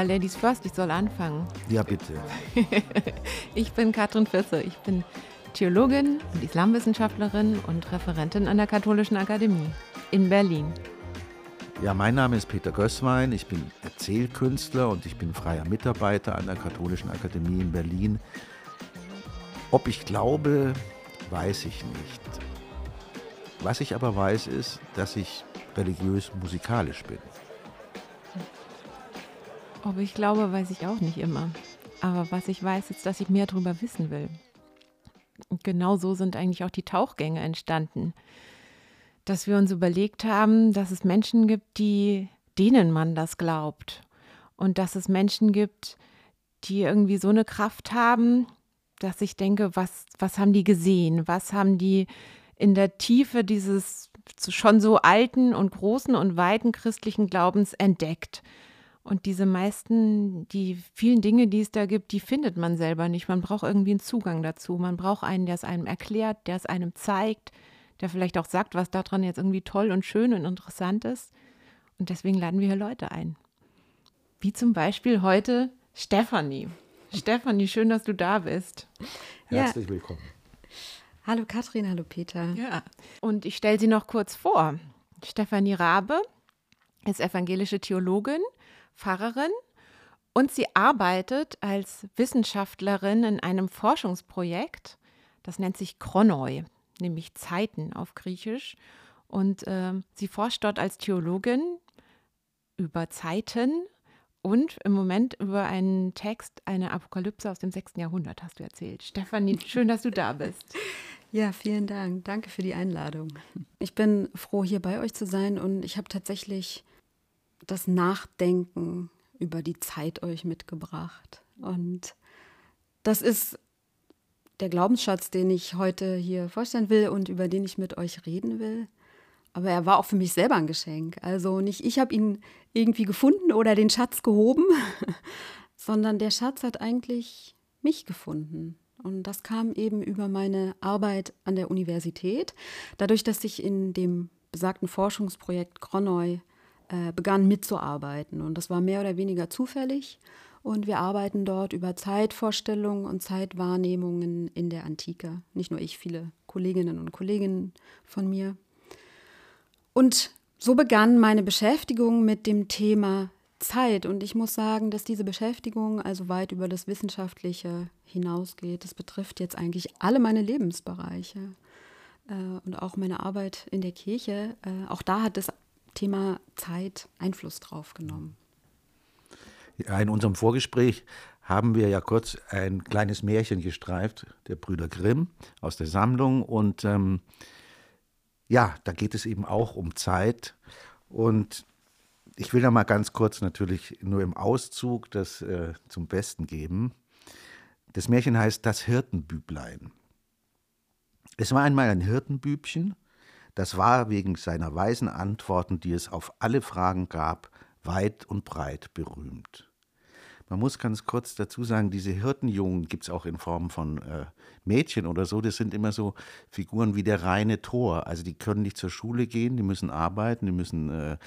Ja, Ladies First, ich soll anfangen. Ja, bitte. ich bin Katrin Fisse. Ich bin Theologin und Islamwissenschaftlerin und Referentin an der Katholischen Akademie in Berlin. Ja, mein Name ist Peter Gößwein. Ich bin Erzählkünstler und ich bin freier Mitarbeiter an der Katholischen Akademie in Berlin. Ob ich glaube, weiß ich nicht. Was ich aber weiß, ist, dass ich religiös musikalisch bin. Ob ich glaube, weiß ich auch nicht immer. Aber was ich weiß, ist, dass ich mehr darüber wissen will. Und genau so sind eigentlich auch die Tauchgänge entstanden. Dass wir uns überlegt haben, dass es Menschen gibt, die, denen man das glaubt. Und dass es Menschen gibt, die irgendwie so eine Kraft haben, dass ich denke, was, was haben die gesehen? Was haben die in der Tiefe dieses schon so alten und großen und weiten christlichen Glaubens entdeckt? Und diese meisten, die vielen Dinge, die es da gibt, die findet man selber nicht. Man braucht irgendwie einen Zugang dazu. Man braucht einen, der es einem erklärt, der es einem zeigt, der vielleicht auch sagt, was daran jetzt irgendwie toll und schön und interessant ist. Und deswegen laden wir hier Leute ein. Wie zum Beispiel heute Stefanie. Stefanie, schön, dass du da bist. Herzlich ja. willkommen. Hallo Katrin, hallo Peter. Ja. Und ich stelle sie noch kurz vor. Stefanie Rabe ist evangelische Theologin Pfarrerin und sie arbeitet als Wissenschaftlerin in einem Forschungsprojekt, das nennt sich Chronoi, nämlich Zeiten auf Griechisch. Und äh, sie forscht dort als Theologin über Zeiten und im Moment über einen Text, eine Apokalypse aus dem 6. Jahrhundert, hast du erzählt. Stefanie, schön, dass du da bist. Ja, vielen Dank. Danke für die Einladung. Ich bin froh, hier bei euch zu sein und ich habe tatsächlich das Nachdenken über die Zeit euch mitgebracht. Und das ist der Glaubensschatz, den ich heute hier vorstellen will und über den ich mit euch reden will. Aber er war auch für mich selber ein Geschenk. Also nicht ich habe ihn irgendwie gefunden oder den Schatz gehoben, sondern der Schatz hat eigentlich mich gefunden. Und das kam eben über meine Arbeit an der Universität. Dadurch, dass ich in dem besagten Forschungsprojekt Chronoi äh, begann mitzuarbeiten. Und das war mehr oder weniger zufällig. Und wir arbeiten dort über Zeitvorstellungen und Zeitwahrnehmungen in der Antike. Nicht nur ich, viele Kolleginnen und Kollegen von mir. Und so begann meine Beschäftigung mit dem Thema Zeit. Und ich muss sagen, dass diese Beschäftigung also weit über das Wissenschaftliche hinausgeht. Das betrifft jetzt eigentlich alle meine Lebensbereiche äh, und auch meine Arbeit in der Kirche. Äh, auch da hat es Thema Zeit Einfluss drauf genommen? Ja, in unserem Vorgespräch haben wir ja kurz ein kleines Märchen gestreift, der Brüder Grimm aus der Sammlung. Und ähm, ja, da geht es eben auch um Zeit. Und ich will da mal ganz kurz natürlich nur im Auszug das äh, zum Besten geben. Das Märchen heißt Das Hirtenbüblein. Es war einmal ein Hirtenbübchen, das war wegen seiner weisen Antworten, die es auf alle Fragen gab, weit und breit berühmt. Man muss ganz kurz dazu sagen, diese Hirtenjungen gibt es auch in Form von äh, Mädchen oder so. Das sind immer so Figuren wie der reine Tor. Also die können nicht zur Schule gehen, die müssen arbeiten, die müssen äh,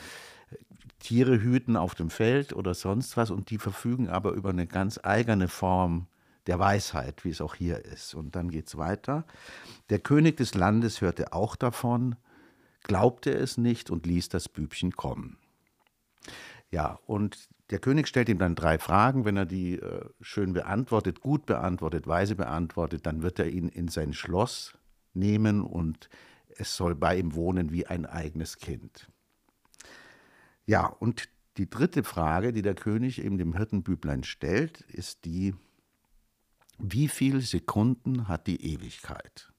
Tiere hüten auf dem Feld oder sonst was. Und die verfügen aber über eine ganz eigene Form der Weisheit, wie es auch hier ist. Und dann geht es weiter. Der König des Landes hörte auch davon, glaubte es nicht und ließ das Bübchen kommen. Ja, und der König stellt ihm dann drei Fragen. Wenn er die äh, schön beantwortet, gut beantwortet, weise beantwortet, dann wird er ihn in sein Schloss nehmen und es soll bei ihm wohnen wie ein eigenes Kind. Ja, und die dritte Frage, die der König eben dem Hirtenbüblein stellt, ist die, wie viele Sekunden hat die Ewigkeit?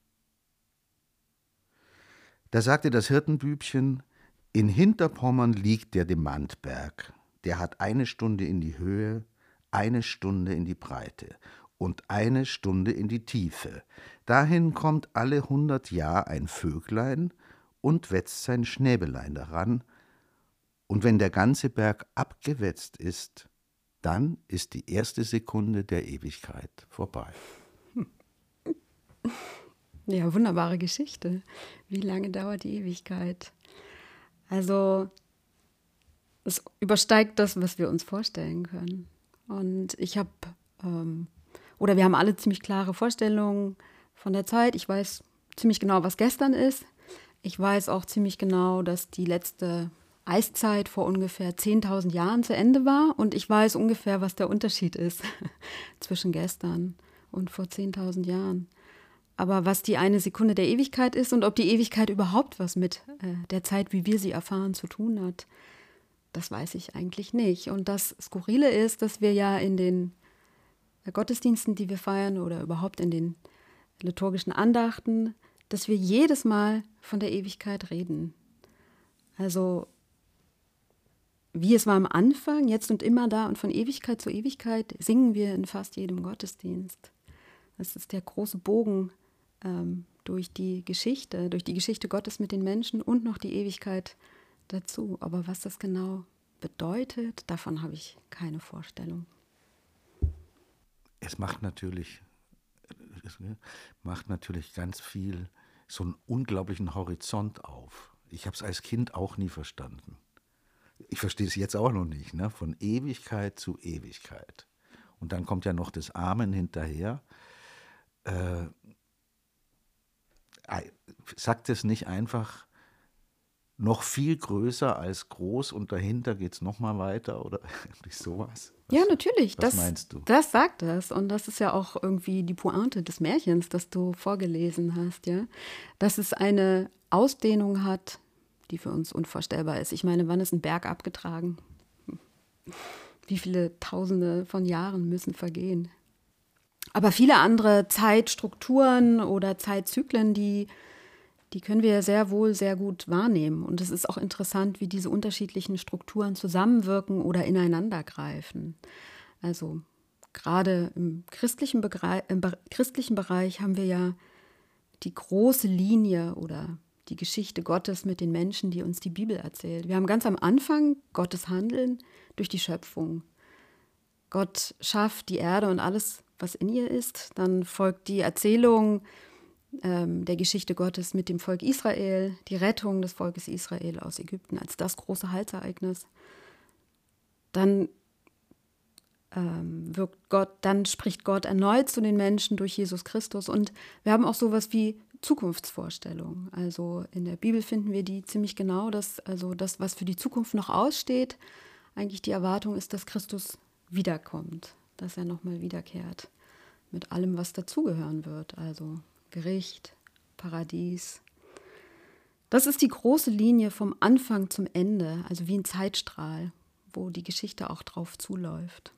Da sagte das Hirtenbübchen, in Hinterpommern liegt der Demantberg, der hat eine Stunde in die Höhe, eine Stunde in die Breite und eine Stunde in die Tiefe. Dahin kommt alle hundert Jahr ein Vöglein und wetzt sein Schnäbelein daran, und wenn der ganze Berg abgewetzt ist, dann ist die erste Sekunde der Ewigkeit vorbei. Ja, wunderbare Geschichte. Wie lange dauert die Ewigkeit? Also, es übersteigt das, was wir uns vorstellen können. Und ich habe, ähm, oder wir haben alle ziemlich klare Vorstellungen von der Zeit. Ich weiß ziemlich genau, was gestern ist. Ich weiß auch ziemlich genau, dass die letzte Eiszeit vor ungefähr 10.000 Jahren zu Ende war. Und ich weiß ungefähr, was der Unterschied ist zwischen gestern und vor 10.000 Jahren. Aber was die eine Sekunde der Ewigkeit ist und ob die Ewigkeit überhaupt was mit äh, der Zeit, wie wir sie erfahren, zu tun hat, das weiß ich eigentlich nicht. Und das Skurrile ist, dass wir ja in den Gottesdiensten, die wir feiern oder überhaupt in den liturgischen Andachten, dass wir jedes Mal von der Ewigkeit reden. Also wie es war am Anfang, jetzt und immer da und von Ewigkeit zu Ewigkeit singen wir in fast jedem Gottesdienst. Das ist der große Bogen ähm, durch die Geschichte, durch die Geschichte Gottes mit den Menschen und noch die Ewigkeit dazu. Aber was das genau bedeutet, davon habe ich keine Vorstellung. Es macht natürlich, es macht natürlich ganz viel, so einen unglaublichen Horizont auf. Ich habe es als Kind auch nie verstanden. Ich verstehe es jetzt auch noch nicht, ne? von Ewigkeit zu Ewigkeit. Und dann kommt ja noch das Amen hinterher. Äh, sagt es nicht einfach noch viel größer als groß und dahinter geht es nochmal weiter oder sowas? Was, ja, natürlich. Was das, meinst du? Das sagt es. Und das ist ja auch irgendwie die Pointe des Märchens, das du vorgelesen hast, ja. Dass es eine Ausdehnung hat, die für uns unvorstellbar ist. Ich meine, wann ist ein Berg abgetragen? Wie viele Tausende von Jahren müssen vergehen? Aber viele andere Zeitstrukturen oder Zeitzyklen, die, die können wir sehr wohl sehr gut wahrnehmen. Und es ist auch interessant, wie diese unterschiedlichen Strukturen zusammenwirken oder ineinandergreifen. Also gerade im christlichen, Bereich, im christlichen Bereich haben wir ja die große Linie oder die Geschichte Gottes mit den Menschen, die uns die Bibel erzählt. Wir haben ganz am Anfang Gottes Handeln durch die Schöpfung. Gott schafft die Erde und alles, was in ihr ist. Dann folgt die Erzählung ähm, der Geschichte Gottes mit dem Volk Israel, die Rettung des Volkes Israel aus Ägypten als das große Heilsereignis. Dann ähm, wirkt Gott, dann spricht Gott erneut zu den Menschen durch Jesus Christus. Und wir haben auch sowas wie Zukunftsvorstellungen. Also in der Bibel finden wir die ziemlich genau, dass also das, was für die Zukunft noch aussteht, eigentlich die Erwartung ist, dass Christus wiederkommt dass er nochmal wiederkehrt. Mit allem, was dazugehören wird. Also Gericht, Paradies. Das ist die große Linie vom Anfang zum Ende, also wie ein Zeitstrahl, wo die Geschichte auch drauf zuläuft.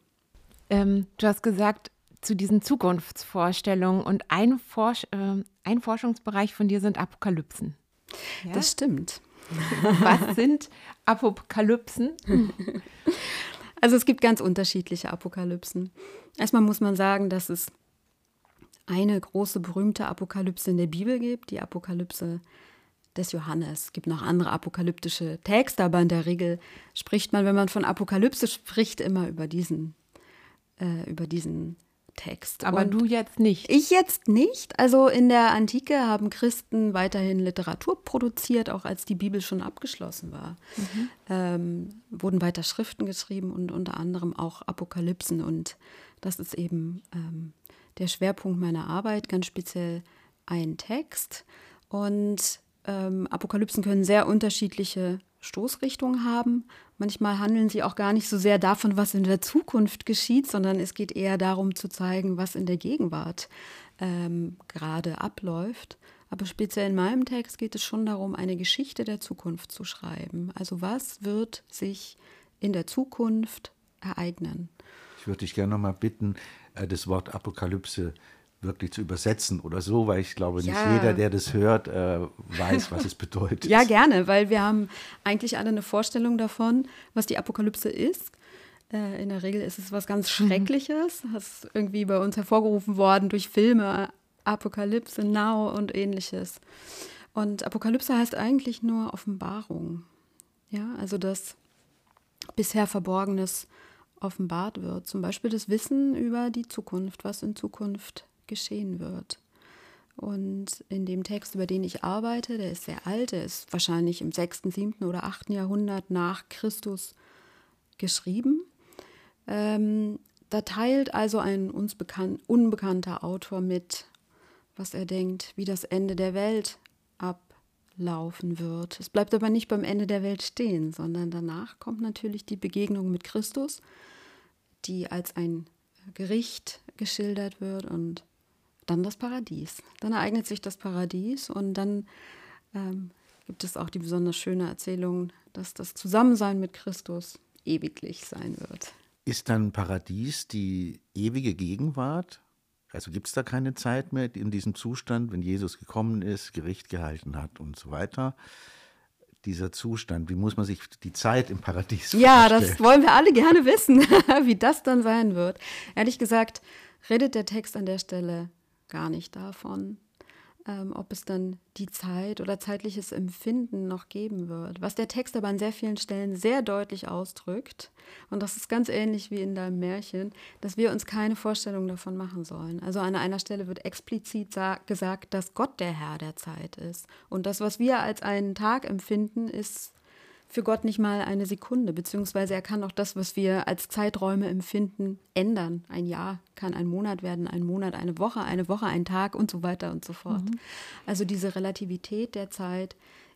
Ähm, du hast gesagt, zu diesen Zukunftsvorstellungen und ein, Forsch äh, ein Forschungsbereich von dir sind Apokalypsen. Ja? Das stimmt. Was sind Apokalypsen? Also es gibt ganz unterschiedliche Apokalypsen. Erstmal muss man sagen, dass es eine große berühmte Apokalypse in der Bibel gibt, die Apokalypse des Johannes. Es gibt noch andere apokalyptische Texte, aber in der Regel spricht man, wenn man von Apokalypse spricht, immer über diesen, äh, über diesen Text. Aber und du jetzt nicht. Ich jetzt nicht. Also in der Antike haben Christen weiterhin Literatur produziert, auch als die Bibel schon abgeschlossen war. Mhm. Ähm, wurden weiter Schriften geschrieben und unter anderem auch Apokalypsen. Und das ist eben ähm, der Schwerpunkt meiner Arbeit, ganz speziell ein Text. Und ähm, Apokalypsen können sehr unterschiedliche Stoßrichtungen haben. Manchmal handeln sie auch gar nicht so sehr davon, was in der Zukunft geschieht, sondern es geht eher darum zu zeigen, was in der Gegenwart ähm, gerade abläuft. Aber speziell in meinem Text geht es schon darum, eine Geschichte der Zukunft zu schreiben. Also was wird sich in der Zukunft ereignen? Ich würde dich gerne noch mal bitten, äh, das Wort Apokalypse wirklich zu übersetzen oder so, weil ich glaube, nicht ja. jeder, der das hört, äh, weiß, was es bedeutet. Ja, gerne, weil wir haben eigentlich alle eine Vorstellung davon, was die Apokalypse ist. Äh, in der Regel ist es was ganz mhm. Schreckliches, das ist irgendwie bei uns hervorgerufen worden durch Filme, Apokalypse Now und ähnliches. Und Apokalypse heißt eigentlich nur Offenbarung. Ja, also dass bisher Verborgenes offenbart wird. Zum Beispiel das Wissen über die Zukunft, was in Zukunft geschehen wird. Und in dem Text, über den ich arbeite, der ist sehr alt, der ist wahrscheinlich im 6., 7. oder 8. Jahrhundert nach Christus geschrieben. Ähm, da teilt also ein uns bekannt, unbekannter Autor mit, was er denkt, wie das Ende der Welt ablaufen wird. Es bleibt aber nicht beim Ende der Welt stehen, sondern danach kommt natürlich die Begegnung mit Christus, die als ein Gericht geschildert wird und dann das Paradies. Dann ereignet sich das Paradies und dann ähm, gibt es auch die besonders schöne Erzählung, dass das Zusammensein mit Christus ewiglich sein wird. Ist dann Paradies die ewige Gegenwart? Also gibt es da keine Zeit mehr in diesem Zustand, wenn Jesus gekommen ist, Gericht gehalten hat und so weiter? Dieser Zustand, wie muss man sich die Zeit im Paradies vorstellen? Ja, das wollen wir alle gerne wissen, wie das dann sein wird. Ehrlich gesagt, redet der Text an der Stelle gar nicht davon ähm, ob es dann die Zeit oder zeitliches Empfinden noch geben wird. Was der Text aber an sehr vielen Stellen sehr deutlich ausdrückt, und das ist ganz ähnlich wie in deinem Märchen, dass wir uns keine Vorstellung davon machen sollen. Also an einer Stelle wird explizit gesagt, dass Gott der Herr der Zeit ist. Und das, was wir als einen Tag empfinden, ist für Gott nicht mal eine Sekunde, beziehungsweise er kann auch das, was wir als Zeiträume empfinden, ändern. Ein Jahr kann ein Monat werden, ein Monat eine Woche, eine Woche ein Tag und so weiter und so fort. Mhm. Also diese Relativität der Zeit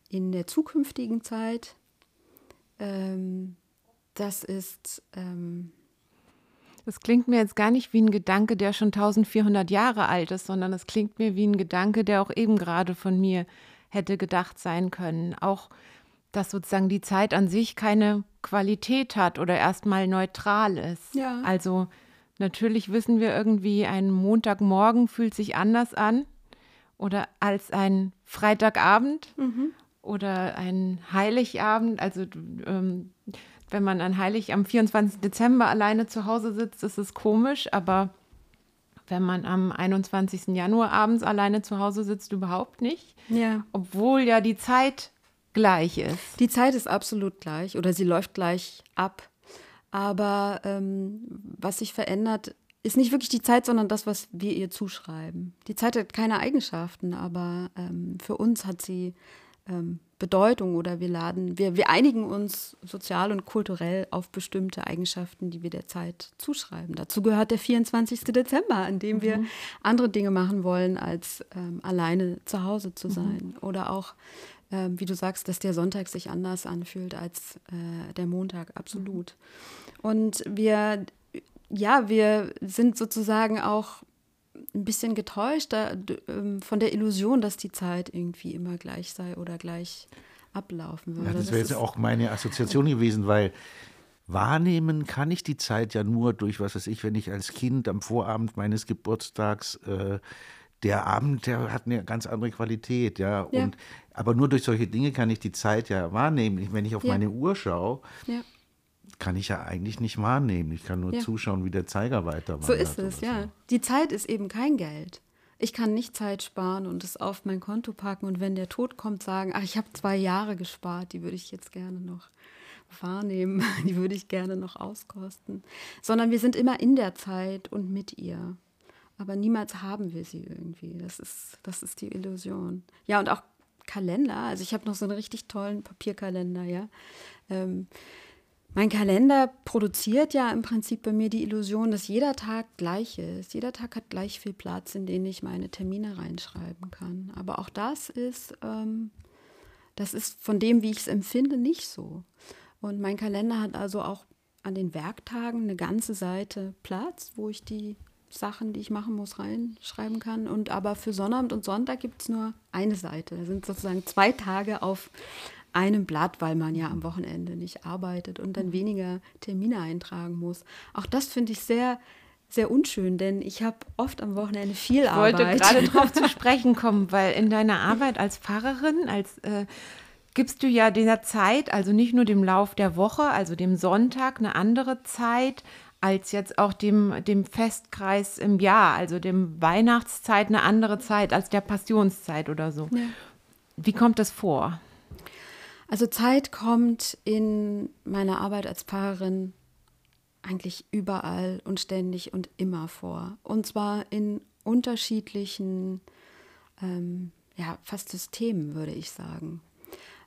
in der zukünftigen Zeit, ähm, das ist... Ähm, das klingt mir jetzt gar nicht wie ein Gedanke, der schon 1400 Jahre alt ist, sondern es klingt mir wie ein Gedanke, der auch eben gerade von mir hätte gedacht sein können. Auch dass sozusagen die Zeit an sich keine Qualität hat oder erstmal neutral ist. Ja. Also natürlich wissen wir irgendwie, ein Montagmorgen fühlt sich anders an oder als ein Freitagabend mhm. oder ein Heiligabend. Also ähm, wenn man an Heilig am 24. Dezember alleine zu Hause sitzt, ist es komisch, aber wenn man am 21. Januar abends alleine zu Hause sitzt, überhaupt nicht. Ja. Obwohl ja die Zeit gleich ist. Die Zeit ist absolut gleich oder sie läuft gleich ab. Aber ähm, was sich verändert, ist nicht wirklich die Zeit, sondern das, was wir ihr zuschreiben. Die Zeit hat keine Eigenschaften, aber ähm, für uns hat sie ähm, Bedeutung oder wir laden, wir, wir einigen uns sozial und kulturell auf bestimmte Eigenschaften, die wir der Zeit zuschreiben. Dazu gehört der 24. Dezember, an dem mhm. wir andere Dinge machen wollen, als ähm, alleine zu Hause zu mhm. sein. Mhm. Oder auch äh, wie du sagst, dass der Sonntag sich anders anfühlt als äh, der Montag, absolut. Und wir, ja, wir sind sozusagen auch ein bisschen getäuscht da, ähm, von der Illusion, dass die Zeit irgendwie immer gleich sei oder gleich ablaufen würde. Ja, das wäre jetzt auch meine Assoziation gewesen, weil wahrnehmen kann ich die Zeit ja nur durch, was weiß ich, wenn ich als Kind am Vorabend meines Geburtstags äh, der Abend, der hat eine ganz andere Qualität, ja. ja. Und, aber nur durch solche Dinge kann ich die Zeit ja wahrnehmen. Wenn ich auf ja. meine Uhr schaue, ja. kann ich ja eigentlich nicht wahrnehmen. Ich kann nur zuschauen, wie der Zeiger weiter So ist es, ja. So. Die Zeit ist eben kein Geld. Ich kann nicht Zeit sparen und es auf mein Konto packen und wenn der Tod kommt, sagen, ach, ich habe zwei Jahre gespart, die würde ich jetzt gerne noch wahrnehmen, die würde ich gerne noch auskosten. Sondern wir sind immer in der Zeit und mit ihr aber niemals haben wir sie irgendwie. Das ist, das ist die Illusion. Ja, und auch Kalender. Also ich habe noch so einen richtig tollen Papierkalender, ja. Ähm, mein Kalender produziert ja im Prinzip bei mir die Illusion, dass jeder Tag gleich ist. Jeder Tag hat gleich viel Platz, in den ich meine Termine reinschreiben kann. Aber auch das ist, ähm, das ist von dem, wie ich es empfinde, nicht so. Und mein Kalender hat also auch an den Werktagen eine ganze Seite Platz, wo ich die Sachen, die ich machen muss, reinschreiben kann. Und aber für Sonnabend und Sonntag gibt es nur eine Seite. Da sind sozusagen zwei Tage auf einem Blatt, weil man ja am Wochenende nicht arbeitet und dann weniger Termine eintragen muss. Auch das finde ich sehr, sehr unschön, denn ich habe oft am Wochenende viel Arbeit. Ich wollte gerade darauf zu sprechen kommen, weil in deiner Arbeit als Pfarrerin, als äh, gibst du ja dieser Zeit, also nicht nur dem Lauf der Woche, also dem Sonntag, eine andere Zeit als jetzt auch dem, dem Festkreis im Jahr, also dem Weihnachtszeit eine andere Zeit als der Passionszeit oder so. Ja. Wie kommt das vor? Also Zeit kommt in meiner Arbeit als Pfarrerin eigentlich überall und ständig und immer vor. Und zwar in unterschiedlichen, ähm, ja, fast Systemen, würde ich sagen.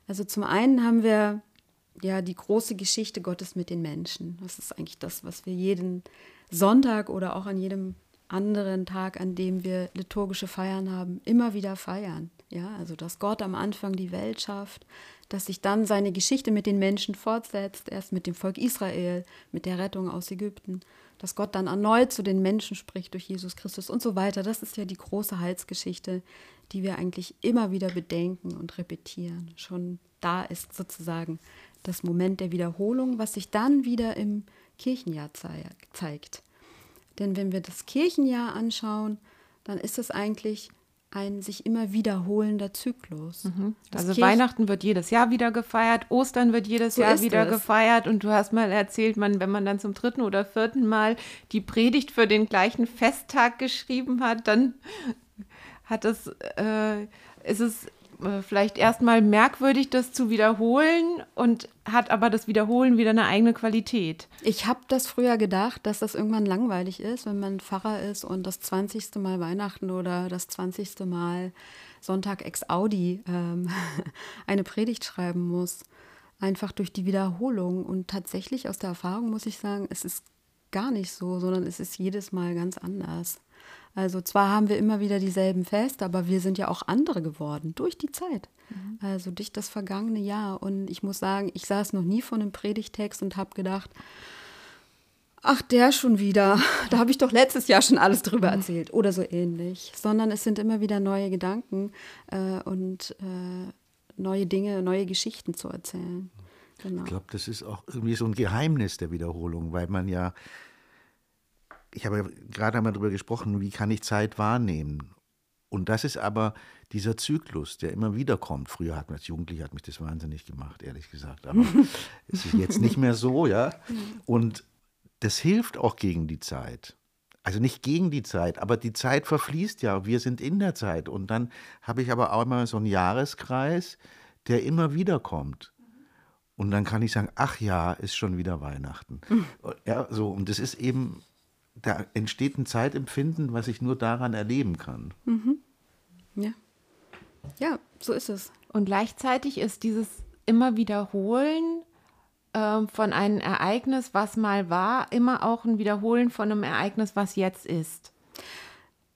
Also zum einen haben wir ja die große Geschichte Gottes mit den Menschen. Das ist eigentlich das, was wir jeden Sonntag oder auch an jedem anderen Tag, an dem wir liturgische Feiern haben, immer wieder feiern. Ja, also dass Gott am Anfang die Welt schafft, dass sich dann seine Geschichte mit den Menschen fortsetzt, erst mit dem Volk Israel, mit der Rettung aus Ägypten, dass Gott dann erneut zu den Menschen spricht durch Jesus Christus und so weiter. Das ist ja die große Heilsgeschichte, die wir eigentlich immer wieder bedenken und repetieren. Schon da ist sozusagen das Moment der Wiederholung, was sich dann wieder im Kirchenjahr zeigt. Denn wenn wir das Kirchenjahr anschauen, dann ist es eigentlich ein sich immer wiederholender Zyklus. Mhm. Also Kirch Weihnachten wird jedes Jahr wieder gefeiert, Ostern wird jedes so Jahr wieder es. gefeiert und du hast mal erzählt, man, wenn man dann zum dritten oder vierten Mal die Predigt für den gleichen Festtag geschrieben hat, dann hat es, äh, ist es äh, vielleicht erstmal merkwürdig, das zu wiederholen und hat aber das Wiederholen wieder eine eigene Qualität. Ich habe das früher gedacht, dass das irgendwann langweilig ist, wenn man Pfarrer ist und das 20. Mal Weihnachten oder das 20. Mal Sonntag ex Audi ähm, eine Predigt schreiben muss. Einfach durch die Wiederholung. Und tatsächlich aus der Erfahrung muss ich sagen, es ist gar nicht so, sondern es ist jedes Mal ganz anders. Also zwar haben wir immer wieder dieselben Feste, aber wir sind ja auch andere geworden durch die Zeit. Mhm. Also durch das vergangene Jahr. Und ich muss sagen, ich saß noch nie vor einem Predigtext und habe gedacht, ach, der schon wieder. Da habe ich doch letztes Jahr schon alles drüber mhm. erzählt oder so ähnlich. Sondern es sind immer wieder neue Gedanken äh, und äh, neue Dinge, neue Geschichten zu erzählen. Genau. Ich glaube, das ist auch irgendwie so ein Geheimnis der Wiederholung, weil man ja ich habe gerade einmal darüber gesprochen, wie kann ich Zeit wahrnehmen? Und das ist aber dieser Zyklus, der immer wieder kommt. Früher hat man als Jugendlicher hat mich das wahnsinnig gemacht, ehrlich gesagt. Aber es ist jetzt nicht mehr so, ja. Und das hilft auch gegen die Zeit. Also nicht gegen die Zeit, aber die Zeit verfließt ja. Wir sind in der Zeit. Und dann habe ich aber auch immer so einen Jahreskreis, der immer wieder kommt. Und dann kann ich sagen, ach ja, ist schon wieder Weihnachten. Ja, so. Und das ist eben da entsteht ein Zeitempfinden, was ich nur daran erleben kann. Mhm. Ja. Ja, so ist es. Und gleichzeitig ist dieses immer Wiederholen äh, von einem Ereignis, was mal war, immer auch ein Wiederholen von einem Ereignis, was jetzt ist.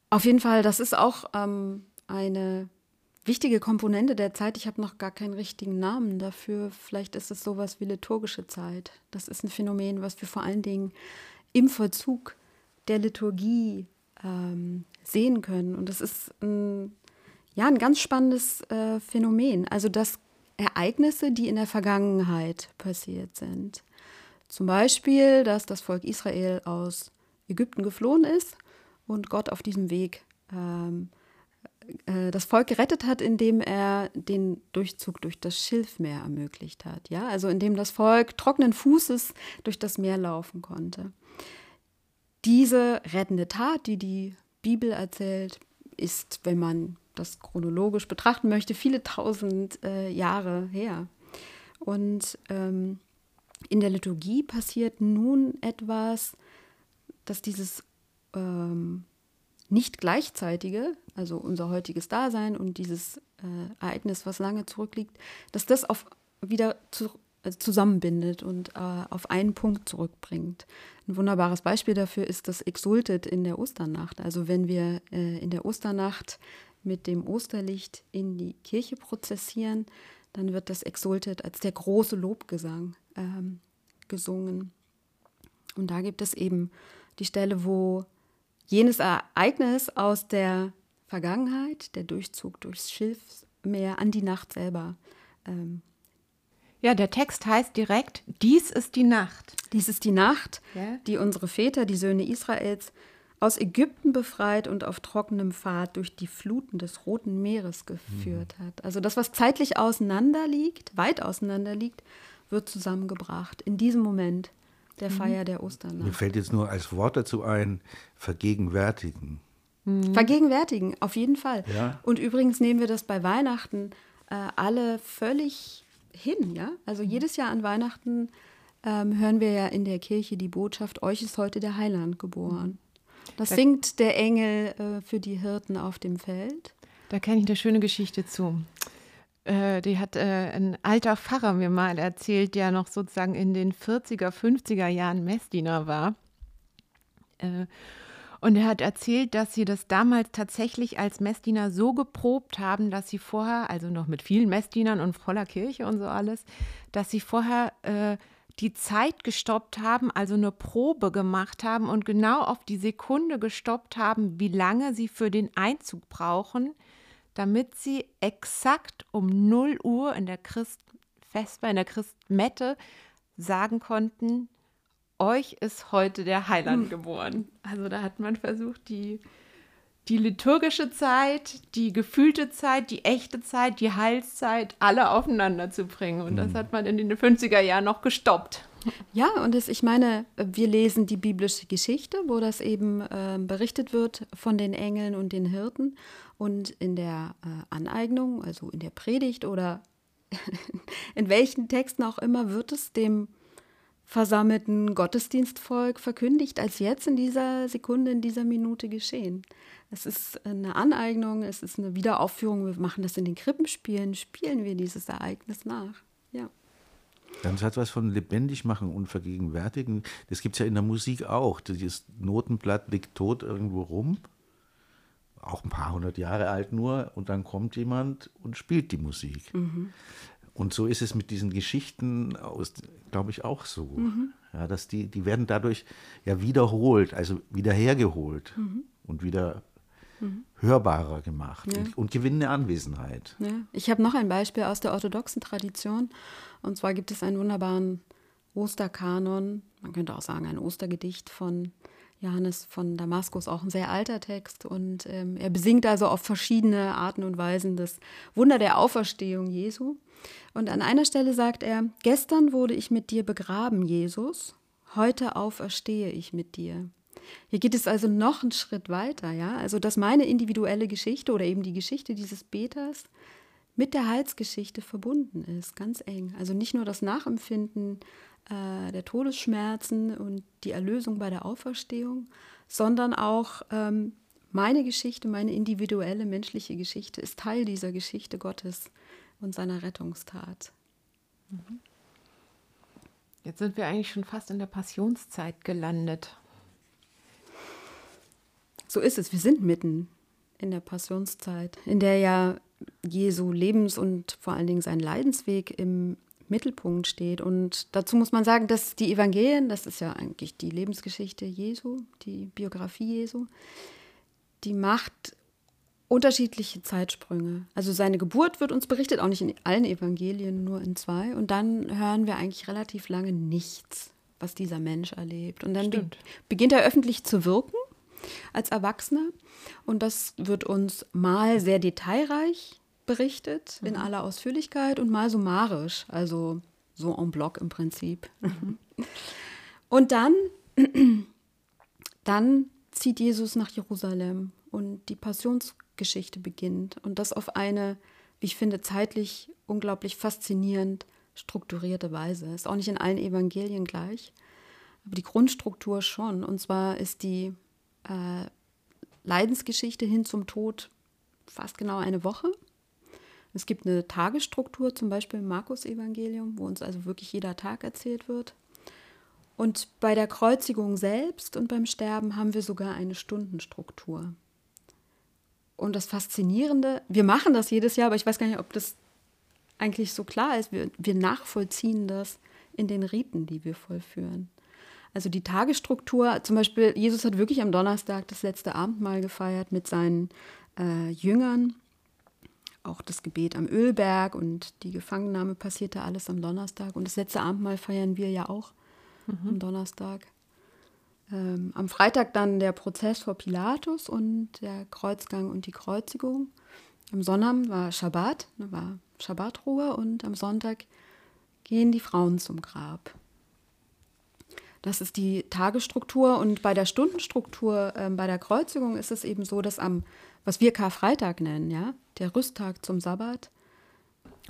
Auf jeden Fall, das ist auch ähm, eine wichtige Komponente der Zeit. Ich habe noch gar keinen richtigen Namen dafür. Vielleicht ist es sowas wie liturgische Zeit. Das ist ein Phänomen, was wir vor allen Dingen im Vollzug der Liturgie ähm, sehen können. Und das ist ein, ja, ein ganz spannendes äh, Phänomen. Also, dass Ereignisse, die in der Vergangenheit passiert sind, zum Beispiel, dass das Volk Israel aus Ägypten geflohen ist und Gott auf diesem Weg ähm, äh, das Volk gerettet hat, indem er den Durchzug durch das Schilfmeer ermöglicht hat. Ja, also indem das Volk trockenen Fußes durch das Meer laufen konnte. Diese rettende Tat, die die Bibel erzählt, ist, wenn man das chronologisch betrachten möchte, viele tausend äh, Jahre her. Und ähm, in der Liturgie passiert nun etwas, dass dieses ähm, nicht gleichzeitige, also unser heutiges Dasein und dieses äh, Ereignis, was lange zurückliegt, dass das auf wieder zu, zusammenbindet und äh, auf einen Punkt zurückbringt. Ein wunderbares Beispiel dafür ist das Exultet in der Osternacht. Also wenn wir äh, in der Osternacht mit dem Osterlicht in die Kirche prozessieren, dann wird das Exultet als der große Lobgesang ähm, gesungen. Und da gibt es eben die Stelle, wo jenes Ereignis aus der Vergangenheit, der Durchzug durchs Schilfmeer an die Nacht selber ähm, ja, der Text heißt direkt, dies ist die Nacht. Dies ist die Nacht, ja. die unsere Väter, die Söhne Israels, aus Ägypten befreit und auf trockenem Pfad durch die Fluten des Roten Meeres geführt mhm. hat. Also das, was zeitlich auseinander liegt, weit auseinander liegt, wird zusammengebracht in diesem Moment der mhm. Feier der Osternacht. Mir fällt jetzt nur als Wort dazu ein, vergegenwärtigen. Mhm. Vergegenwärtigen, auf jeden Fall. Ja. Und übrigens nehmen wir das bei Weihnachten äh, alle völlig hin, ja. Also mhm. jedes Jahr an Weihnachten ähm, hören wir ja in der Kirche die Botschaft, euch ist heute der Heiland geboren. Das singt der Engel äh, für die Hirten auf dem Feld. Da kenne ich eine schöne Geschichte zu. äh, die hat äh, ein alter Pfarrer mir mal erzählt, der noch sozusagen in den 40er, 50er Jahren Messdiener war. Und er hat erzählt, dass sie das damals tatsächlich als Messdiener so geprobt haben, dass sie vorher, also noch mit vielen Messdienern und voller Kirche und so alles, dass sie vorher äh, die Zeit gestoppt haben, also eine Probe gemacht haben und genau auf die Sekunde gestoppt haben, wie lange sie für den Einzug brauchen, damit sie exakt um 0 Uhr in der Christfestbar, in der Christmette sagen konnten, euch ist heute der Heiland hm. geboren. Also da hat man versucht, die, die liturgische Zeit, die gefühlte Zeit, die echte Zeit, die Heilszeit alle aufeinander zu bringen. Und das hm. hat man in den 50er Jahren noch gestoppt. Ja, und das, ich meine, wir lesen die biblische Geschichte, wo das eben äh, berichtet wird von den Engeln und den Hirten. Und in der äh, Aneignung, also in der Predigt oder in welchen Texten auch immer, wird es dem versammelten Gottesdienstvolk verkündigt, als jetzt in dieser Sekunde, in dieser Minute geschehen. Es ist eine Aneignung, es ist eine Wiederaufführung. Wir machen das in den Krippenspielen, spielen wir dieses Ereignis nach. Ja. Dann hat was von lebendig machen und vergegenwärtigen. Das gibt es ja in der Musik auch. Das Notenblatt liegt tot irgendwo rum, auch ein paar hundert Jahre alt nur, und dann kommt jemand und spielt die Musik. Mhm. Und so ist es mit diesen Geschichten glaube ich, auch so. Mhm. Ja, dass die, die werden dadurch ja wiederholt, also wiederhergeholt mhm. und wieder mhm. hörbarer gemacht ja. und, und, gewinnen eine Anwesenheit. Ja. Ich habe noch ein Beispiel aus der orthodoxen Tradition. Und zwar gibt es einen wunderbaren Osterkanon, man könnte auch sagen ein Ostergedicht von Johannes von Damaskus, auch ein sehr alter Text. Und ähm, er besingt also auf verschiedene Arten und Weisen das Wunder der Auferstehung Jesu. Und an einer Stelle sagt er, gestern wurde ich mit dir begraben, Jesus, heute auferstehe ich mit dir. Hier geht es also noch einen Schritt weiter, ja. Also, dass meine individuelle Geschichte oder eben die Geschichte dieses Beters mit der Heilsgeschichte verbunden ist, ganz eng. Also nicht nur das Nachempfinden äh, der Todesschmerzen und die Erlösung bei der Auferstehung, sondern auch ähm, meine Geschichte, meine individuelle menschliche Geschichte ist Teil dieser Geschichte Gottes und seiner Rettungstat. Mhm. Jetzt sind wir eigentlich schon fast in der Passionszeit gelandet. So ist es. Wir sind mitten in der Passionszeit, in der ja Jesu Lebens- und vor allen Dingen sein Leidensweg im Mittelpunkt steht. Und dazu muss man sagen, dass die Evangelien, das ist ja eigentlich die Lebensgeschichte Jesu, die Biografie Jesu, die macht unterschiedliche Zeitsprünge. Also seine Geburt wird uns berichtet, auch nicht in allen Evangelien, nur in zwei. Und dann hören wir eigentlich relativ lange nichts, was dieser Mensch erlebt. Und dann be beginnt er öffentlich zu wirken als Erwachsener. Und das wird uns mal sehr detailreich berichtet, mhm. in aller Ausführlichkeit, und mal summarisch, also so en bloc im Prinzip. Mhm. Und dann, dann zieht Jesus nach Jerusalem und die Passionsgeschichte beginnt. Und das auf eine, wie ich finde, zeitlich unglaublich faszinierend strukturierte Weise. Ist auch nicht in allen Evangelien gleich, aber die Grundstruktur schon. Und zwar ist die äh, Leidensgeschichte hin zum Tod fast genau eine Woche. Es gibt eine Tagesstruktur, zum Beispiel im Markus-Evangelium, wo uns also wirklich jeder Tag erzählt wird. Und bei der Kreuzigung selbst und beim Sterben haben wir sogar eine Stundenstruktur. Und das Faszinierende, wir machen das jedes Jahr, aber ich weiß gar nicht, ob das eigentlich so klar ist. Wir, wir nachvollziehen das in den Riten, die wir vollführen. Also die Tagesstruktur, zum Beispiel, Jesus hat wirklich am Donnerstag das letzte Abendmahl gefeiert mit seinen äh, Jüngern. Auch das Gebet am Ölberg und die Gefangennahme passierte alles am Donnerstag. Und das letzte Abendmahl feiern wir ja auch mhm. am Donnerstag. Ähm, am Freitag dann der Prozess vor Pilatus und der Kreuzgang und die Kreuzigung. Am Sonnabend war Schabbat, ne, war Schabbatruhe und am Sonntag gehen die Frauen zum Grab. Das ist die Tagesstruktur und bei der Stundenstruktur, äh, bei der Kreuzigung ist es eben so, dass am, was wir Karfreitag nennen, ja, der Rüsttag zum Sabbat,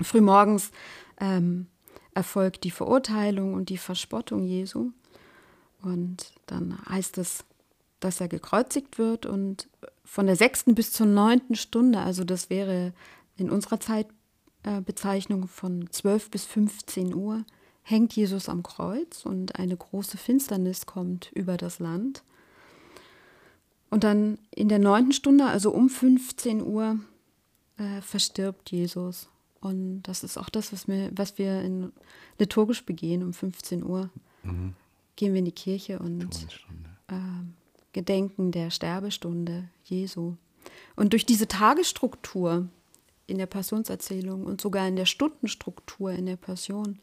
frühmorgens ähm, erfolgt die Verurteilung und die Verspottung Jesu. Und dann heißt es, dass er gekreuzigt wird und von der sechsten bis zur neunten Stunde, also das wäre in unserer Zeit äh, von 12 bis 15 Uhr hängt Jesus am Kreuz und eine große Finsternis kommt über das Land. Und dann in der neunten Stunde, also um 15 Uhr, äh, verstirbt Jesus. Und das ist auch das, was wir, was wir in liturgisch begehen um 15 Uhr. Mhm. Gehen wir in die Kirche und äh, gedenken der Sterbestunde Jesu. Und durch diese Tagesstruktur in der Passionserzählung und sogar in der Stundenstruktur in der Passion,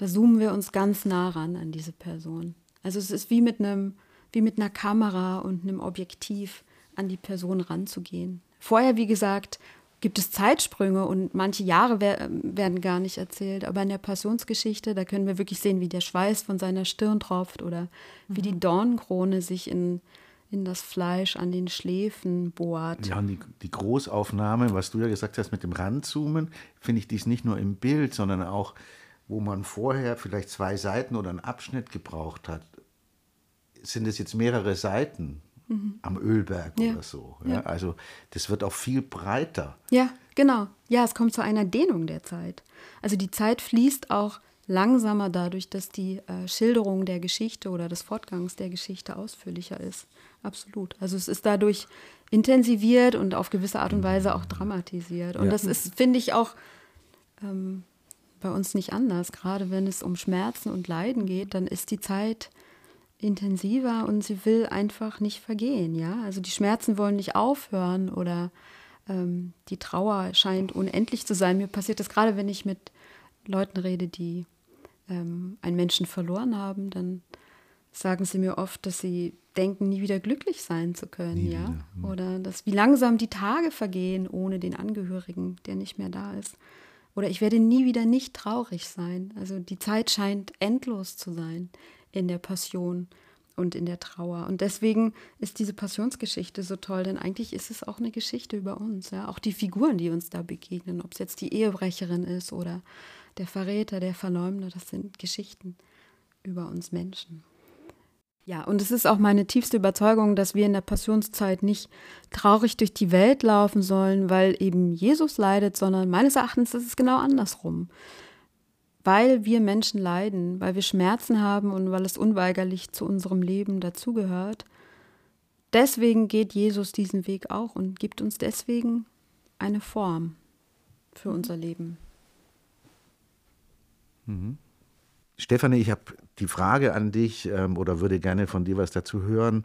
da zoomen wir uns ganz nah ran an diese Person. Also es ist wie mit einem, wie mit einer Kamera und einem Objektiv an die Person ranzugehen. Vorher, wie gesagt, gibt es Zeitsprünge und manche Jahre werden gar nicht erzählt. Aber in der Passionsgeschichte, da können wir wirklich sehen, wie der Schweiß von seiner Stirn tropft oder wie die mhm. Dornkrone sich in, in das Fleisch an den Schläfen bohrt. Ja, und die, die Großaufnahme, was du ja gesagt hast mit dem Ranzoomen, finde ich dies nicht nur im Bild, sondern auch, wo man vorher vielleicht zwei Seiten oder einen Abschnitt gebraucht hat. Sind es jetzt mehrere Seiten? mhm. am Ölberg ja. oder so. Ja? Ja. Also das wird auch viel breiter. Ja, genau. Ja, es kommt zu einer Dehnung der Zeit. Also die Zeit fließt auch langsamer dadurch, dass die äh, Schilderung der Geschichte oder des Fortgangs der Geschichte ausführlicher ist. Absolut. Also es ist dadurch intensiviert und auf gewisse Art und Weise auch dramatisiert. Und das ist, finde ich, auch ähm, bei uns nicht anders. Gerade wenn es um Schmerzen und Leiden geht, dann ist die Zeit intensiver und sie will einfach nicht vergehen, ja. Also die Schmerzen wollen nicht aufhören oder ähm, die Trauer scheint unendlich zu sein. Mir passiert das gerade, wenn ich mit Leuten rede, die ähm, einen Menschen verloren haben, dann sagen sie mir oft, dass sie denken, nie wieder glücklich sein zu können, nie ja. Wieder. Hm. Oder dass wie langsam die Tage vergehen ohne den Angehörigen, der nicht mehr da ist. Oder ich werde nie wieder nicht traurig sein. Also die Zeit scheint endlos zu sein in der Passion und in der Trauer. Und deswegen ist diese Passionsgeschichte so toll, denn eigentlich ist es auch eine Geschichte über uns. Ja? Auch die Figuren, die uns da begegnen, ob es jetzt die Ehebrecherin ist oder der Verräter, der Verleumder, das sind Geschichten über uns Menschen. Ja, und es ist auch meine tiefste Überzeugung, dass wir in der Passionszeit nicht traurig durch die Welt laufen sollen, weil eben Jesus leidet, sondern meines Erachtens ist es genau andersrum weil wir Menschen leiden, weil wir Schmerzen haben und weil es unweigerlich zu unserem Leben dazugehört. Deswegen geht Jesus diesen Weg auch und gibt uns deswegen eine Form für unser Leben. Mhm. Stefanie, ich habe die Frage an dich ähm, oder würde gerne von dir was dazu hören,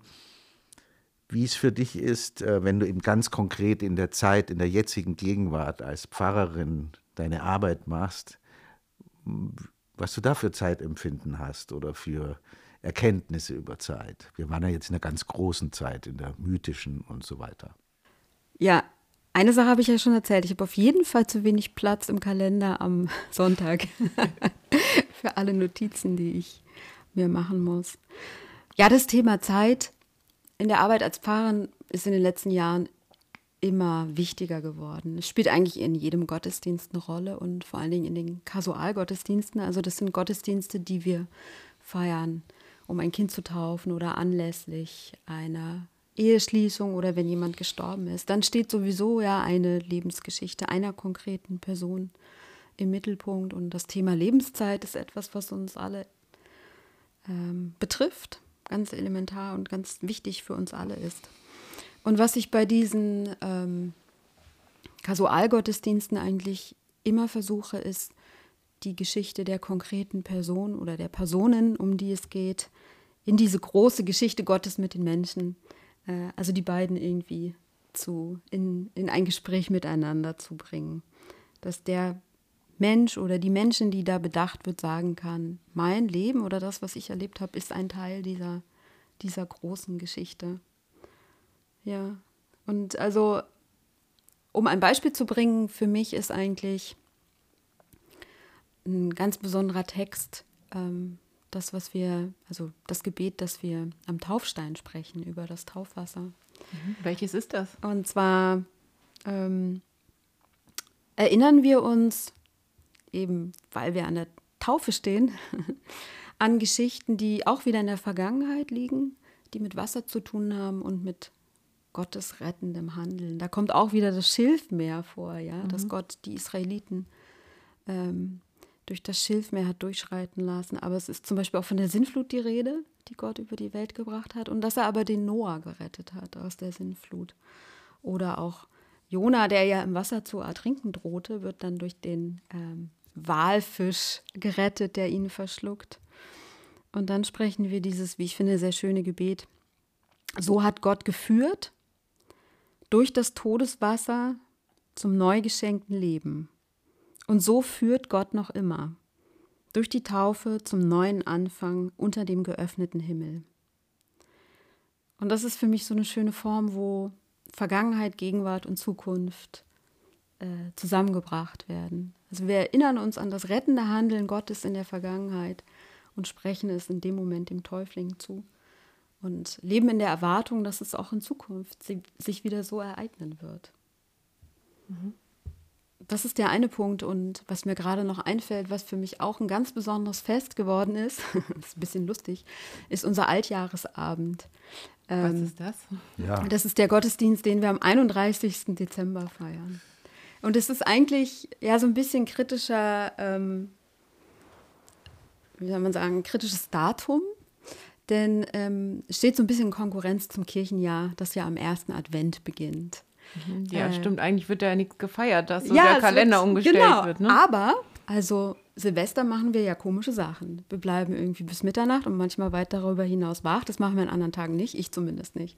wie es für dich ist, äh, wenn du eben ganz konkret in der Zeit, in der jetzigen Gegenwart als Pfarrerin deine Arbeit machst was du da für Zeitempfinden hast oder für Erkenntnisse über Zeit. Wir waren ja jetzt in einer ganz großen Zeit, in der mythischen und so weiter. Ja, eine Sache habe ich ja schon erzählt. Ich habe auf jeden Fall zu wenig Platz im Kalender am Sonntag für alle Notizen, die ich mir machen muss. Ja, das Thema Zeit in der Arbeit als Pfarrerin ist in den letzten Jahren immer wichtiger geworden. Es spielt eigentlich in jedem Gottesdienst eine Rolle und vor allen Dingen in den Kasualgottesdiensten. Also das sind Gottesdienste, die wir feiern, um ein Kind zu taufen oder anlässlich einer Eheschließung oder wenn jemand gestorben ist. Dann steht sowieso ja eine Lebensgeschichte einer konkreten Person im Mittelpunkt und das Thema Lebenszeit ist etwas, was uns alle ähm, betrifft, ganz elementar und ganz wichtig für uns alle ist. Und was ich bei diesen ähm, Kasualgottesdiensten eigentlich immer versuche, ist die Geschichte der konkreten Person oder der Personen, um die es geht, in diese große Geschichte Gottes mit den Menschen, äh, also die beiden irgendwie zu, in, in ein Gespräch miteinander zu bringen. Dass der Mensch oder die Menschen, die da bedacht wird, sagen kann, mein Leben oder das, was ich erlebt habe, ist ein Teil dieser, dieser großen Geschichte. Ja, und also, um ein Beispiel zu bringen, für mich ist eigentlich ein ganz besonderer Text, ähm, das, was wir, also das Gebet, das wir am Taufstein sprechen, über das Taufwasser. Mhm. Welches ist das? Und zwar ähm, erinnern wir uns, eben weil wir an der Taufe stehen, an Geschichten, die auch wieder in der Vergangenheit liegen, die mit Wasser zu tun haben und mit Gottes rettendem Handeln. Da kommt auch wieder das Schilfmeer vor, ja, mhm. dass Gott die Israeliten ähm, durch das Schilfmeer hat durchschreiten lassen. Aber es ist zum Beispiel auch von der Sinnflut die Rede, die Gott über die Welt gebracht hat und dass er aber den Noah gerettet hat aus der Sinnflut. Oder auch Jona, der ja im Wasser zu ertrinken drohte, wird dann durch den ähm, Walfisch gerettet, der ihn verschluckt. Und dann sprechen wir dieses, wie ich finde, sehr schöne Gebet. So hat Gott geführt durch das Todeswasser zum neu geschenkten Leben. Und so führt Gott noch immer durch die Taufe zum neuen Anfang unter dem geöffneten Himmel. Und das ist für mich so eine schöne Form, wo Vergangenheit, Gegenwart und Zukunft äh, zusammengebracht werden. Also wir erinnern uns an das rettende Handeln Gottes in der Vergangenheit und sprechen es in dem Moment dem Täufling zu und leben in der Erwartung, dass es auch in Zukunft sich wieder so ereignen wird. Mhm. Das ist der eine Punkt und was mir gerade noch einfällt, was für mich auch ein ganz besonderes Fest geworden ist, ist ein bisschen lustig, ist unser Altjahresabend. Was ähm, ist das? Ja. Das ist der Gottesdienst, den wir am 31. Dezember feiern. Und es ist eigentlich ja so ein bisschen kritischer, ähm, wie soll man sagen, kritisches Datum. Denn ähm, steht so ein bisschen in Konkurrenz zum Kirchenjahr, das ja am ersten Advent beginnt. Mhm. Ja, äh, stimmt. Eigentlich wird da ja nichts gefeiert, dass so ja, der Kalender wird, umgestellt genau, wird. Ne? Aber, also Silvester machen wir ja komische Sachen. Wir bleiben irgendwie bis Mitternacht und manchmal weit darüber hinaus wach. Das machen wir an anderen Tagen nicht, ich zumindest nicht.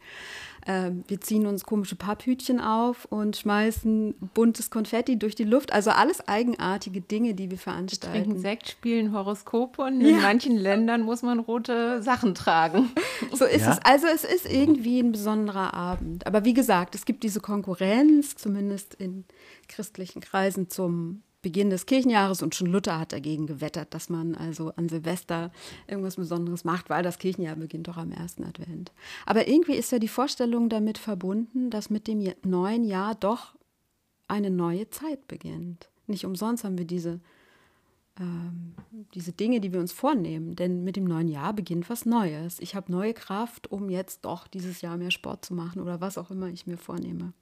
Ähm, wir ziehen uns komische Papphütchen auf und schmeißen buntes Konfetti durch die Luft. Also alles eigenartige Dinge, die wir veranstalten. Wir trinken Sekt, spielen Horoskope und in ja. manchen Ländern muss man rote Sachen tragen. So ist ja? es. Also es ist irgendwie ein besonderer Abend. Aber wie gesagt, es gibt diese Konkurrenz, zumindest in christlichen Kreisen, zum Beginn des Kirchenjahres und schon Luther hat dagegen gewettert, dass man also an Silvester irgendwas Besonderes macht, weil das Kirchenjahr beginnt doch am ersten Advent. Aber irgendwie ist ja die Vorstellung damit verbunden, dass mit dem neuen Jahr doch eine neue Zeit beginnt. Nicht umsonst haben wir diese, ähm, diese Dinge, die wir uns vornehmen, denn mit dem neuen Jahr beginnt was Neues. Ich habe neue Kraft, um jetzt doch dieses Jahr mehr Sport zu machen oder was auch immer ich mir vornehme.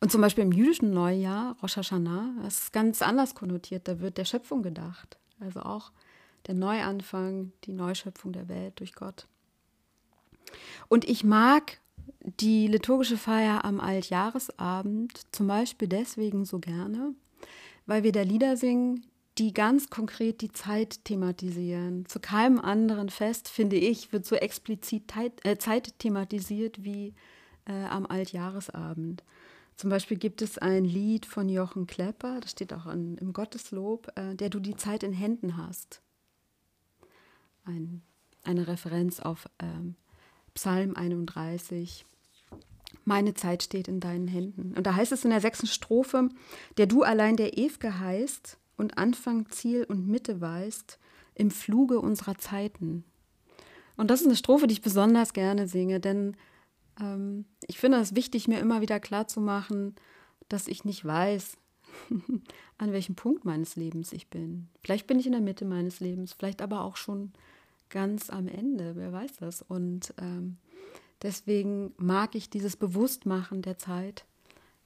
Und zum Beispiel im jüdischen Neujahr, Rosh Hashanah, das ist ganz anders konnotiert. Da wird der Schöpfung gedacht. Also auch der Neuanfang, die Neuschöpfung der Welt durch Gott. Und ich mag die liturgische Feier am Altjahresabend zum Beispiel deswegen so gerne, weil wir da Lieder singen, die ganz konkret die Zeit thematisieren. Zu keinem anderen Fest, finde ich, wird so explizit äh, Zeit thematisiert wie äh, am Altjahresabend. Zum Beispiel gibt es ein Lied von Jochen Klepper, das steht auch in, im Gotteslob, äh, der du die Zeit in Händen hast. Ein, eine Referenz auf ähm, Psalm 31. Meine Zeit steht in deinen Händen. Und da heißt es in der sechsten Strophe, der du allein der Ew'ge heißt und Anfang, Ziel und Mitte weißt, im Fluge unserer Zeiten. Und das ist eine Strophe, die ich besonders gerne singe, denn ähm, ich finde es wichtig, mir immer wieder klarzumachen, dass ich nicht weiß, an welchem Punkt meines Lebens ich bin. Vielleicht bin ich in der Mitte meines Lebens, vielleicht aber auch schon ganz am Ende, wer weiß das. Und ähm, deswegen mag ich dieses Bewusstmachen der Zeit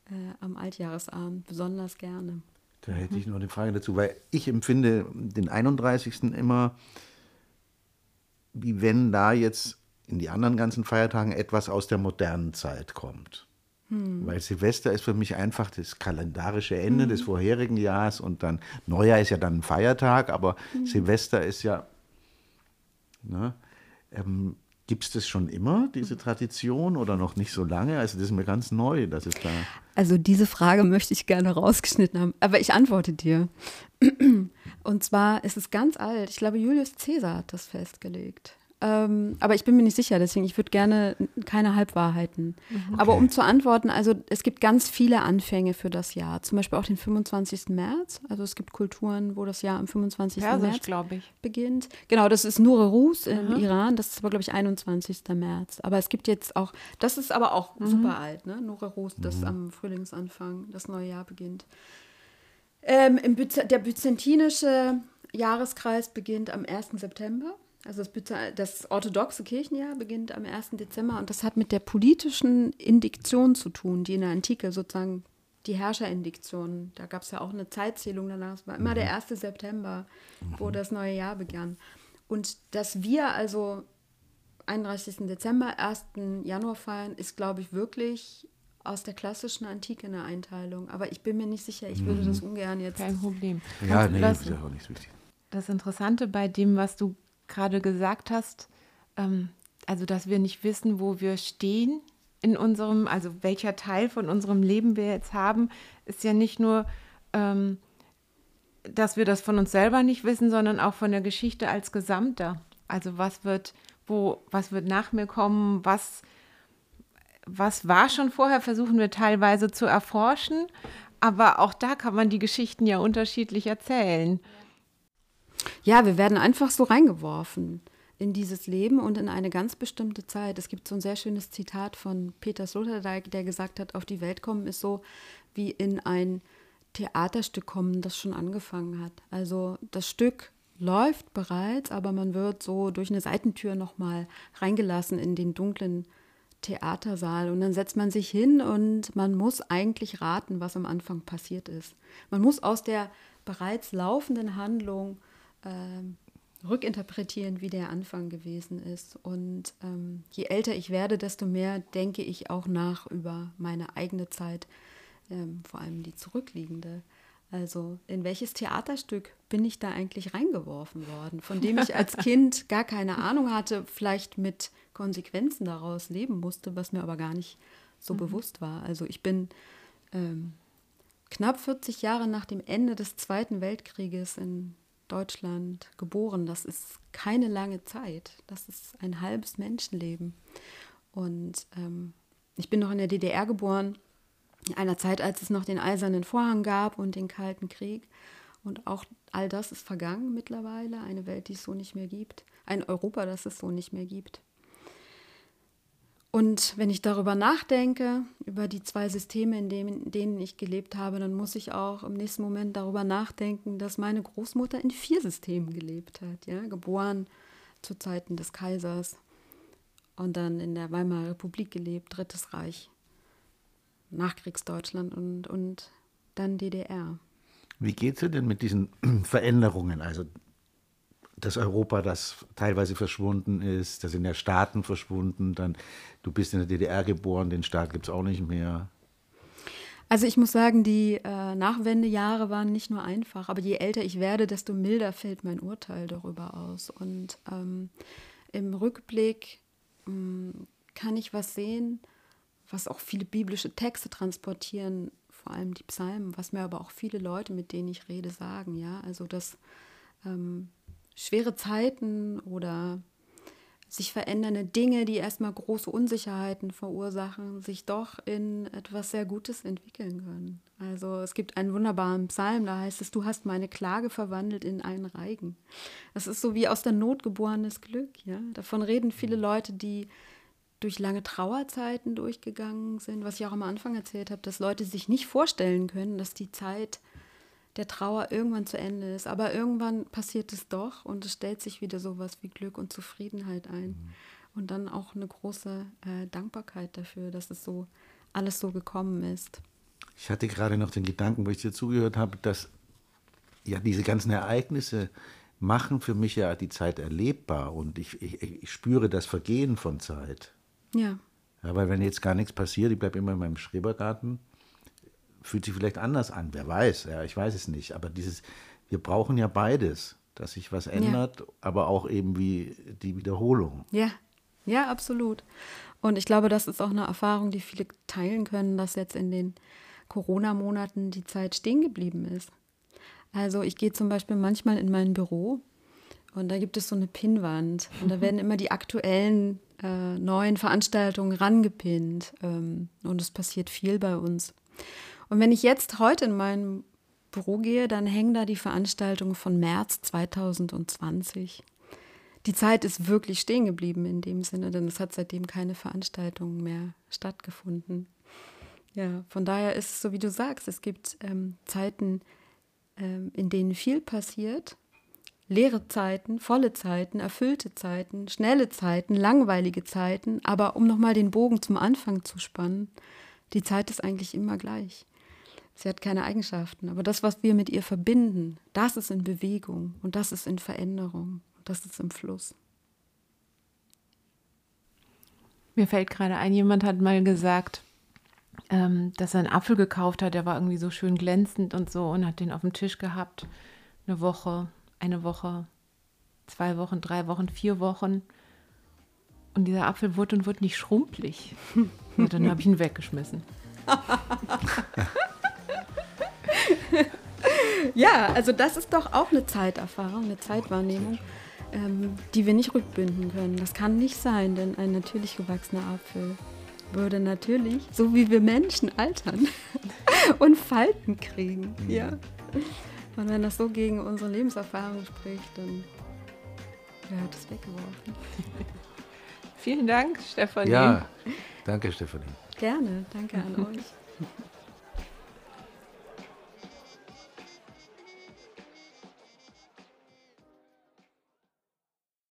äh, am Altjahresabend besonders gerne. Da hätte ich noch eine Frage dazu, weil ich empfinde den 31. immer, wie wenn da jetzt in die anderen ganzen Feiertagen etwas aus der modernen Zeit kommt. Hm. Weil Silvester ist für mich einfach das kalendarische Ende hm. des vorherigen Jahres und dann Neujahr ist ja dann ein Feiertag, aber hm. Silvester ist ja. Ne, ähm, Gibt es das schon immer, diese Tradition, oder noch nicht so lange? Also das ist mir ganz neu, dass es da. Also diese Frage möchte ich gerne rausgeschnitten haben, aber ich antworte dir. Und zwar ist es ganz alt. Ich glaube, Julius Caesar hat das festgelegt. Ähm, aber ich bin mir nicht sicher, deswegen ich würde gerne keine Halbwahrheiten. Mhm. Okay. Aber um zu antworten, also es gibt ganz viele Anfänge für das Jahr. Zum Beispiel auch den 25. März. Also es gibt Kulturen, wo das Jahr am 25. Persisch, März beginnt. Genau, das ist Nure Rus im mhm. Iran. Das ist aber, glaube ich, 21. März. Aber es gibt jetzt auch, das ist aber auch mhm. super alt, ne? Nure Rus, das mhm. am Frühlingsanfang das neue Jahr beginnt. Ähm, im Byz der byzantinische Jahreskreis beginnt am 1. September Also das, das, orthodoxe Kirchenjahr beginnt am 1. Dezember und das hat mit der politischen Indiktion zu tun, die in der Antike sozusagen die Herrscherindiktion, da gab es ja auch eine Zeitzählung danach, es war immer mhm. der 1. September, mhm. wo das neue Jahr begann. Und dass wir also 31. Dezember, 1. Januar feiern, ist, glaube ich, wirklich aus der klassischen Antike eine Einteilung. Aber ich bin mir nicht sicher, ich würde das mhm. ungern jetzt. Kein Problem. Ja, nee, das ist ja auch nicht so wichtig. Das Interessante bei dem, was du gerade gesagt hast, ähm, also dass wir nicht wissen, wo wir stehen in unserem, also welcher Teil von unserem Leben wir jetzt haben, ist ja nicht nur, ähm, dass wir das von uns selber nicht wissen, sondern auch von der Geschichte als Gesamter. Also was wird, wo, was wird nach mir kommen, was, was war schon vorher, versuchen wir teilweise zu erforschen. Aber auch da kann man die Geschichten ja unterschiedlich erzählen. Ja, wir werden einfach so reingeworfen in dieses Leben und in eine ganz bestimmte Zeit. Es gibt so ein sehr schönes Zitat von Peter Sloterdijk, der gesagt hat, auf die Welt kommen ist so wie in ein Theaterstück kommen, das schon angefangen hat. Also das Stück läuft bereits, aber man wird so durch eine Seitentür nochmal reingelassen in den dunklen Theatersaal und dann setzt man sich hin und man muss eigentlich raten, was am Anfang passiert ist. Man muss aus der bereits laufenden Handlung äh, rückinterpretieren, wie der Anfang gewesen ist. Und ähm, je älter ich werde, desto mehr denke ich auch nach über meine eigene Zeit, ähm, vor allem die zurückliegende. Also in welches Theaterstück bin ich da eigentlich reingeworfen worden, von dem ich als Kind gar keine Ahnung hatte, vielleicht mit Konsequenzen daraus leben musste, was mir aber gar nicht so mhm. bewusst war. Also ich bin ähm, knapp 40 Jahre nach dem Ende des Zweiten Weltkrieges in Deutschland geboren. Das ist keine lange Zeit. Das ist ein halbes Menschenleben. Und ähm, ich bin noch in der DDR geboren in einer Zeit, als es noch den Eisernen Vorhang gab und den Kalten Krieg. Und auch all das ist vergangen mittlerweile. Eine Welt, die es so nicht mehr gibt. Ein Europa, das es so nicht mehr gibt. Und wenn ich darüber nachdenke, über die zwei Systeme, in, dem, in denen ich gelebt habe, dann muss ich auch im nächsten Moment darüber nachdenken, dass meine Großmutter in vier Systemen gelebt hat. Ja? Geboren zu Zeiten des Kaisers und dann in der Weimarer Republik gelebt, Drittes Reich. Nachkriegsdeutschland und, und dann DDR. Wie geht es denn mit diesen Veränderungen? Also das Europa, das teilweise verschwunden ist, das sind ja Staaten verschwunden, dann du bist in der DDR geboren, den Staat gibt es auch nicht mehr. Also ich muss sagen, die äh, Nachwendejahre waren nicht nur einfach, aber je älter ich werde, desto milder fällt mein Urteil darüber aus. Und ähm, im Rückblick mh, mm, kann ich was sehen, was auch viele biblische Texte transportieren, vor allem die Psalmen, was mir aber auch viele Leute, mit denen ich rede, sagen, ja, also dass ähm, schwere Zeiten oder sich verändernde Dinge, die erstmal große Unsicherheiten verursachen, sich doch in etwas sehr Gutes entwickeln können. Also es gibt einen wunderbaren Psalm, da heißt es, du hast meine Klage verwandelt in einen Reigen. Das ist so wie aus der Not geborenes Glück. Ja? Davon reden viele Leute, die durch lange Trauerzeiten durchgegangen sind, was ich auch am Anfang erzählt habe, dass Leute sich nicht vorstellen können, dass die Zeit der Trauer irgendwann zu Ende ist. Aber irgendwann passiert es doch und es stellt sich wieder sowas wie Glück und Zufriedenheit ein. Mhm. Und dann auch eine große äh, Dankbarkeit dafür, dass es so alles so gekommen ist. Ich hatte gerade noch den Gedanken, wo ich dir zugehört habe, dass ja diese ganzen Ereignisse machen für mich ja die Zeit erlebbar und ich, ich, ich spüre das Vergehen von Zeit. Ja. ja. Weil wenn jetzt gar nichts passiert, ich bleibe immer in meinem Schrebergarten, fühlt sich vielleicht anders an, wer weiß, ja, ich weiß es nicht. Aber dieses, wir brauchen ja beides, dass sich was ändert, ja. aber auch eben wie die Wiederholung. Ja, ja, absolut. Und ich glaube, das ist auch eine Erfahrung, die viele teilen können, dass jetzt in den Corona-Monaten die Zeit stehen geblieben ist. Also ich gehe zum Beispiel manchmal in mein Büro und da gibt es so eine Pinnwand und da werden immer die aktuellen äh, neuen Veranstaltungen rangepinnt. Ähm, und es passiert viel bei uns. Und wenn ich jetzt heute in mein Büro gehe, dann hängen da die Veranstaltungen von März 2020. Die Zeit ist wirklich stehen geblieben in dem Sinne, denn es hat seitdem keine Veranstaltungen mehr stattgefunden. Ja, von daher ist es so, wie du sagst, es gibt ähm, Zeiten, ähm, in denen viel passiert leere Zeiten, volle Zeiten, erfüllte Zeiten, schnelle Zeiten, langweilige Zeiten. Aber um nochmal den Bogen zum Anfang zu spannen, die Zeit ist eigentlich immer gleich. Sie hat keine Eigenschaften, aber das, was wir mit ihr verbinden, das ist in Bewegung und das ist in Veränderung und das ist im Fluss. Mir fällt gerade ein, jemand hat mal gesagt, ähm, dass er einen Apfel gekauft hat, der war irgendwie so schön glänzend und so und hat den auf dem Tisch gehabt. Eine Woche, eine Woche, zwei Wochen, drei Wochen, vier Wochen. Und dieser Apfel wurde und wurde nicht schrumpelig. Und dann habe ich ihn weggeschmissen. ja, also das ist doch auch eine Zeiterfahrung, eine Zeitwahrnehmung, ähm, die wir nicht rückbinden können. Das kann nicht sein, denn ein natürlich gewachsener Apfel würde natürlich, so wie wir Menschen, altern und Falten kriegen. Mhm. Ja. Und wenn das so gegen unsere Lebenserfahrung spricht, dann gehört es weggeworfen. Vielen Dank, Stefanie. Ja, danke, Stefanie. Gerne, danke an euch.